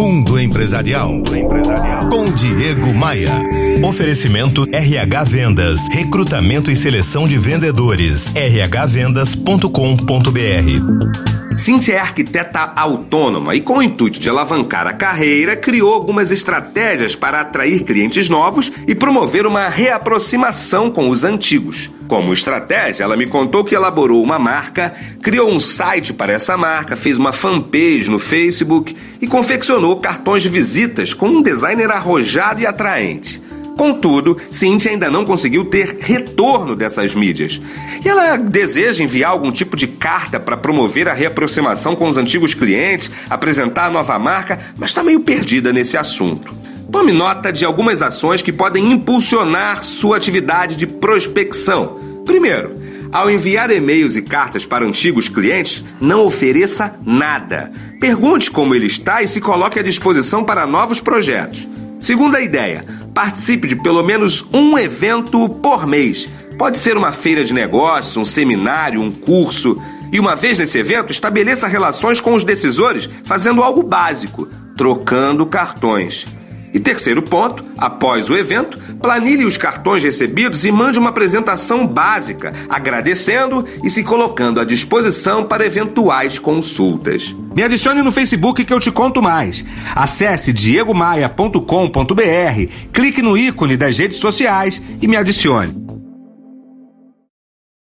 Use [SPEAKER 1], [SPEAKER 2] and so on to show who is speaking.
[SPEAKER 1] Mundo Empresarial. Com Diego Maia. Oferecimento RH Vendas. Recrutamento e seleção de vendedores. rhvendas.com.br.
[SPEAKER 2] Cintia é arquiteta autônoma e, com o intuito de alavancar a carreira, criou algumas estratégias para atrair clientes novos e promover uma reaproximação com os antigos. Como estratégia, ela me contou que elaborou uma marca, criou um site para essa marca, fez uma fanpage no Facebook e confeccionou cartões de visitas com um designer arrojado e atraente. Contudo, Cintia ainda não conseguiu ter retorno dessas mídias. E ela deseja enviar algum tipo de carta para promover a reaproximação com os antigos clientes, apresentar a nova marca, mas está meio perdida nesse assunto. Tome nota de algumas ações que podem impulsionar sua atividade de prospecção. Primeiro, ao enviar e-mails e cartas para antigos clientes, não ofereça nada. Pergunte como ele está e se coloque à disposição para novos projetos. Segunda ideia, participe de pelo menos um evento por mês. Pode ser uma feira de negócios, um seminário, um curso. E uma vez nesse evento, estabeleça relações com os decisores fazendo algo básico, trocando cartões. E terceiro ponto, após o evento, planilhe os cartões recebidos e mande uma apresentação básica, agradecendo e se colocando à disposição para eventuais consultas. Me adicione no Facebook que eu te conto mais. Acesse diegomaia.com.br, clique no ícone das redes sociais e me adicione.